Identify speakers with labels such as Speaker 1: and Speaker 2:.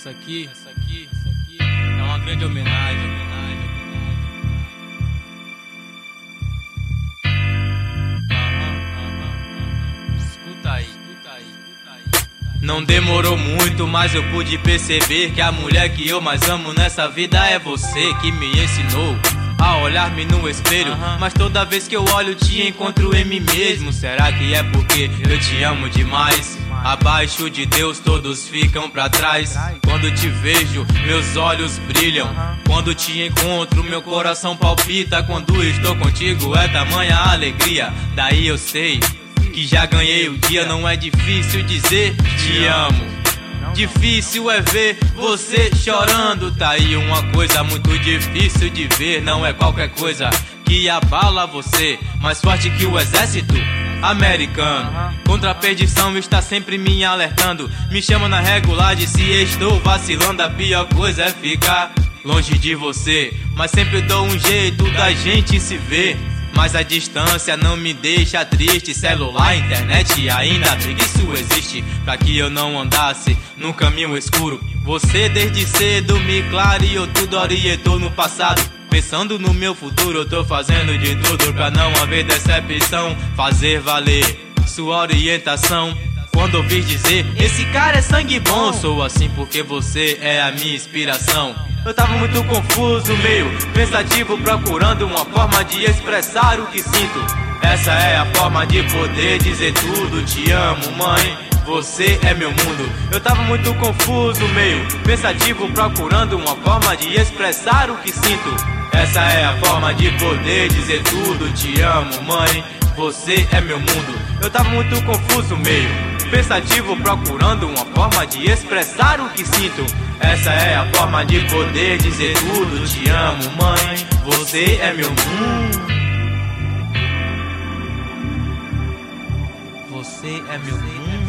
Speaker 1: Essa aqui, essa aqui, essa aqui é uma grande homenagem, homenagem. Não demorou muito, mas eu pude perceber que a mulher que eu mais amo nessa vida é você que me ensinou a olhar-me no espelho. Mas toda vez que eu olho, te encontro em mim mesmo. Será que é porque eu te amo demais? Abaixo de Deus todos ficam pra trás. Quando te vejo, meus olhos brilham. Quando te encontro, meu coração palpita. Quando estou contigo, é tamanha alegria. Daí eu sei que já ganhei o dia. Não é difícil dizer te amo. Difícil é ver você chorando. Tá aí uma coisa muito difícil de ver. Não é qualquer coisa que abala você. Mais forte que o exército americano. Contra a perdição está sempre me alertando. Me chama na regulagem se estou vacilando. A pior coisa é ficar longe de você. Mas sempre dou um jeito da gente se ver. Mas a distância não me deixa triste. Celular, internet, ainda isso existe. Pra que eu não andasse num caminho escuro. Você desde cedo me clareou, tudo orientou no passado. Pensando no meu futuro, eu tô fazendo de tudo pra não haver decepção. Fazer valer sua orientação. Quando ouvir dizer, esse cara é sangue bom, sou assim porque você é a minha inspiração. Eu tava muito confuso, meio pensativo, procurando uma forma de expressar o que sinto. Essa é a forma de poder dizer tudo. Te amo, mãe. Você é meu mundo. Eu tava muito confuso, meio pensativo, procurando uma forma de expressar o que sinto. Essa é a forma de poder dizer tudo. Te amo, mãe. Você é meu mundo. Eu tava muito confuso, meio pensativo, procurando uma forma de expressar o que sinto. Essa é a forma de poder dizer tudo. Te amo, mãe. Você é meu mundo. Você é meu mundo.